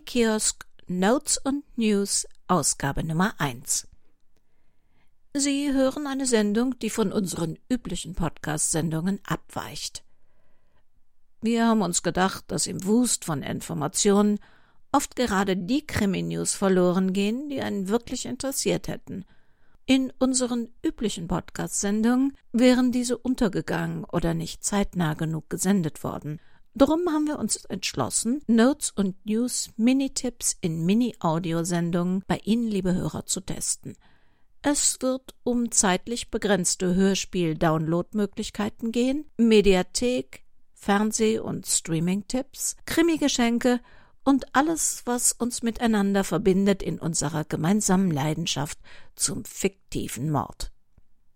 Krimi-Kiosk Notes und News, Ausgabe Nummer 1. Sie hören eine Sendung, die von unseren üblichen Podcast-Sendungen abweicht. Wir haben uns gedacht, dass im Wust von Informationen oft gerade die Krimi-News verloren gehen, die einen wirklich interessiert hätten. In unseren üblichen Podcast-Sendungen wären diese untergegangen oder nicht zeitnah genug gesendet worden. Drum haben wir uns entschlossen, Notes und News Mini-Tipps in Mini-Audiosendungen bei Ihnen, liebe Hörer, zu testen. Es wird um zeitlich begrenzte Hörspiel-Download-Möglichkeiten gehen, Mediathek, Fernseh- und Streaming-Tipps, Krimi-Geschenke und alles, was uns miteinander verbindet in unserer gemeinsamen Leidenschaft zum fiktiven Mord.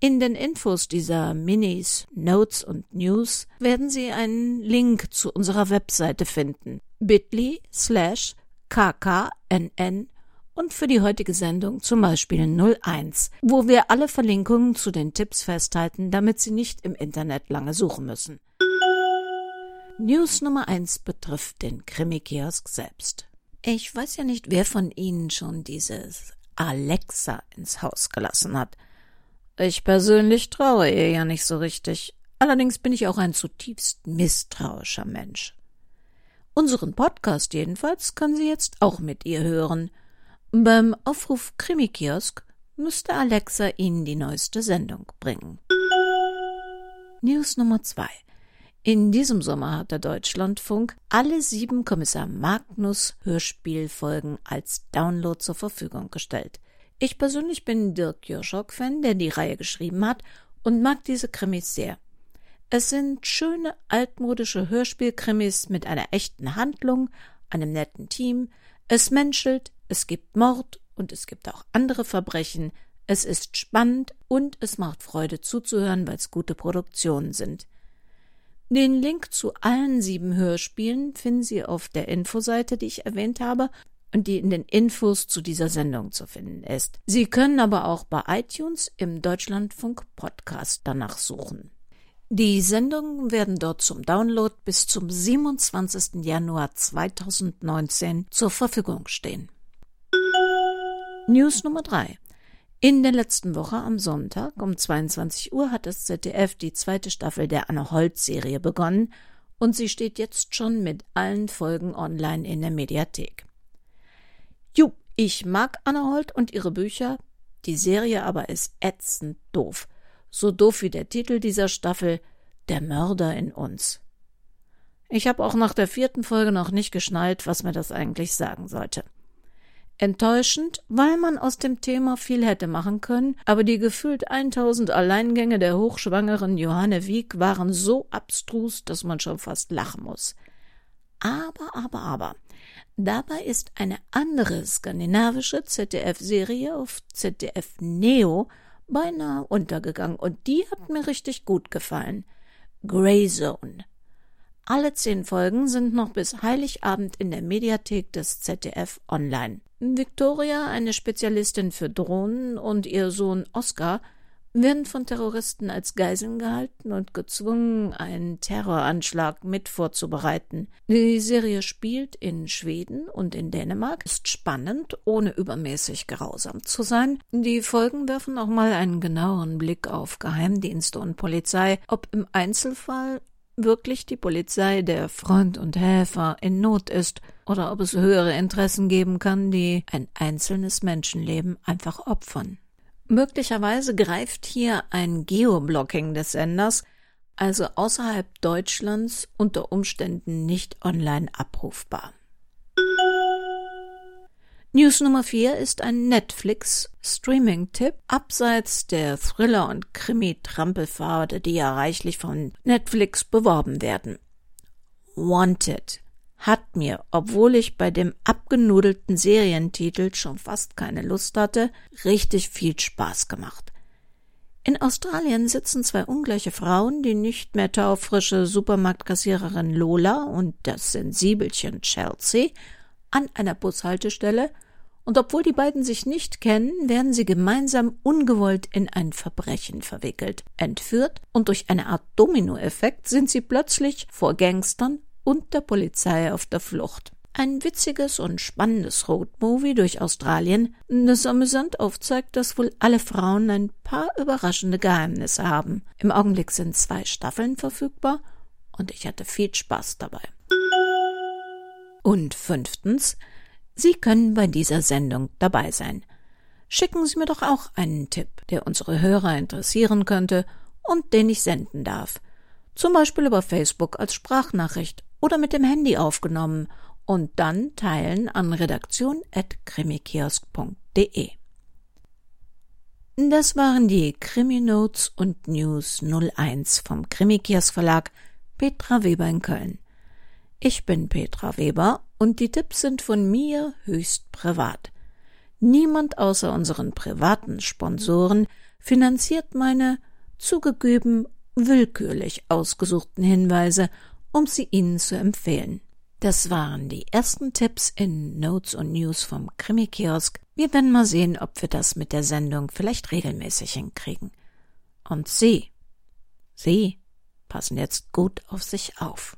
In den Infos dieser Minis, Notes und News werden Sie einen Link zu unserer Webseite finden. bit.ly slash kknn und für die heutige Sendung zum Beispiel 01, wo wir alle Verlinkungen zu den Tipps festhalten, damit Sie nicht im Internet lange suchen müssen. News Nummer 1 betrifft den Krimi-Kiosk selbst. Ich weiß ja nicht, wer von Ihnen schon dieses Alexa ins Haus gelassen hat. Ich persönlich traue ihr ja nicht so richtig. Allerdings bin ich auch ein zutiefst misstrauischer Mensch. Unseren Podcast jedenfalls kann sie jetzt auch mit ihr hören. Beim Aufruf Krimikiosk müsste Alexa Ihnen die neueste Sendung bringen. News Nummer zwei. In diesem Sommer hat der Deutschlandfunk alle sieben Kommissar Magnus Hörspielfolgen als Download zur Verfügung gestellt. Ich persönlich bin Dirk Joschok-Fan, der die Reihe geschrieben hat und mag diese Krimis sehr. Es sind schöne altmodische Hörspielkrimis mit einer echten Handlung, einem netten Team. Es menschelt, es gibt Mord und es gibt auch andere Verbrechen. Es ist spannend und es macht Freude zuzuhören, weil es gute Produktionen sind. Den Link zu allen sieben Hörspielen finden Sie auf der Infoseite, die ich erwähnt habe, und die in den Infos zu dieser Sendung zu finden ist. Sie können aber auch bei iTunes im Deutschlandfunk Podcast danach suchen. Die Sendungen werden dort zum Download bis zum 27. Januar 2019 zur Verfügung stehen. News Nummer 3. In der letzten Woche am Sonntag um 22 Uhr hat das ZDF die zweite Staffel der Anne Holz Serie begonnen und sie steht jetzt schon mit allen Folgen online in der Mediathek. Ich mag Anna Holt und ihre Bücher, die Serie aber ist ätzend doof. So doof wie der Titel dieser Staffel Der Mörder in uns. Ich habe auch nach der vierten Folge noch nicht geschnallt, was mir das eigentlich sagen sollte. Enttäuschend, weil man aus dem Thema viel hätte machen können, aber die gefühlt 1000 Alleingänge der hochschwangeren Johanne Wieck waren so abstrus, dass man schon fast lachen muss. Aber, aber, aber. Dabei ist eine andere skandinavische ZDF-Serie auf ZDF Neo beinahe untergegangen und die hat mir richtig gut gefallen. Grey Zone. Alle zehn Folgen sind noch bis Heiligabend in der Mediathek des ZDF online. Victoria, eine Spezialistin für Drohnen, und ihr Sohn Oscar werden von Terroristen als Geiseln gehalten und gezwungen, einen Terroranschlag mit vorzubereiten. Die Serie spielt in Schweden und in Dänemark, ist spannend, ohne übermäßig grausam zu sein. Die Folgen werfen auch mal einen genaueren Blick auf Geheimdienste und Polizei, ob im Einzelfall wirklich die Polizei der Freund und Helfer in Not ist oder ob es höhere Interessen geben kann, die ein einzelnes Menschenleben einfach opfern. Möglicherweise greift hier ein Geoblocking des Senders, also außerhalb Deutschlands unter Umständen nicht online abrufbar. News Nummer 4 ist ein Netflix-Streaming-Tipp abseits der Thriller- und Krimi-Trampelpfade, die ja reichlich von Netflix beworben werden. Wanted hat mir, obwohl ich bei dem abgenudelten Serientitel schon fast keine Lust hatte, richtig viel Spaß gemacht. In Australien sitzen zwei ungleiche Frauen, die nicht mehr taufrische Supermarktkassiererin Lola und das Sensibelchen Chelsea, an einer Bushaltestelle, und obwohl die beiden sich nicht kennen, werden sie gemeinsam ungewollt in ein Verbrechen verwickelt, entführt und durch eine Art Dominoeffekt sind sie plötzlich vor Gangstern und der Polizei auf der Flucht. Ein witziges und spannendes Roadmovie durch Australien, das amüsant aufzeigt, dass wohl alle Frauen ein paar überraschende Geheimnisse haben. Im Augenblick sind zwei Staffeln verfügbar und ich hatte viel Spaß dabei. Und fünftens, Sie können bei dieser Sendung dabei sein. Schicken Sie mir doch auch einen Tipp, der unsere Hörer interessieren könnte und den ich senden darf. Zum Beispiel über Facebook als Sprachnachricht oder mit dem Handy aufgenommen und dann teilen an redaktion.krimikiosk.de. Das waren die Krimi-Notes und News 01 vom Krimikiosk Verlag Petra Weber in Köln. Ich bin Petra Weber und die Tipps sind von mir höchst privat. Niemand außer unseren privaten Sponsoren finanziert meine zugegeben willkürlich ausgesuchten Hinweise, um sie Ihnen zu empfehlen. Das waren die ersten Tipps in Notes und News vom Krimi-Kiosk. Wir werden mal sehen, ob wir das mit der Sendung vielleicht regelmäßig hinkriegen. Und Sie, Sie passen jetzt gut auf sich auf.